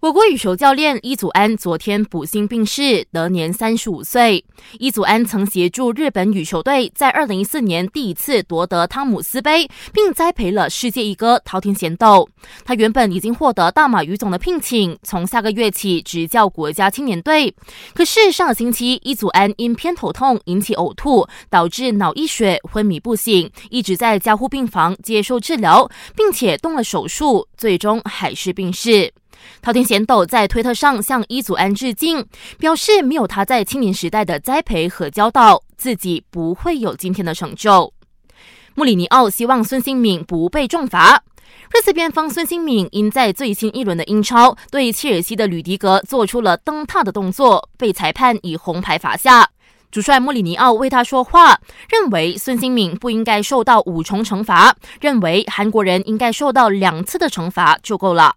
我国羽球教练伊祖安昨天不幸病逝，得年三十五岁。伊祖安曾协助日本羽球队在二零一四年第一次夺得汤姆斯杯，并栽培了世界一哥滔天贤斗。他原本已经获得大马羽总的聘请，从下个月起执教国家青年队。可是上个星期，伊祖安因偏头痛引起呕吐，导致脑溢血，昏迷不醒，一直在加护病房接受治疗，并且动了手术，最终还是病逝。桃田贤斗在推特上向伊祖安致敬，表示没有他在青年时代的栽培和教导，自己不会有今天的成就。穆里尼奥希望孙兴敏不被重罚。热刺边锋孙兴敏因在最新一轮的英超对切尔西的吕迪格做出了蹬踏的动作，被裁判以红牌罚下。主帅穆里尼奥为他说话，认为孙兴敏不应该受到五重惩罚，认为韩国人应该受到两次的惩罚就够了。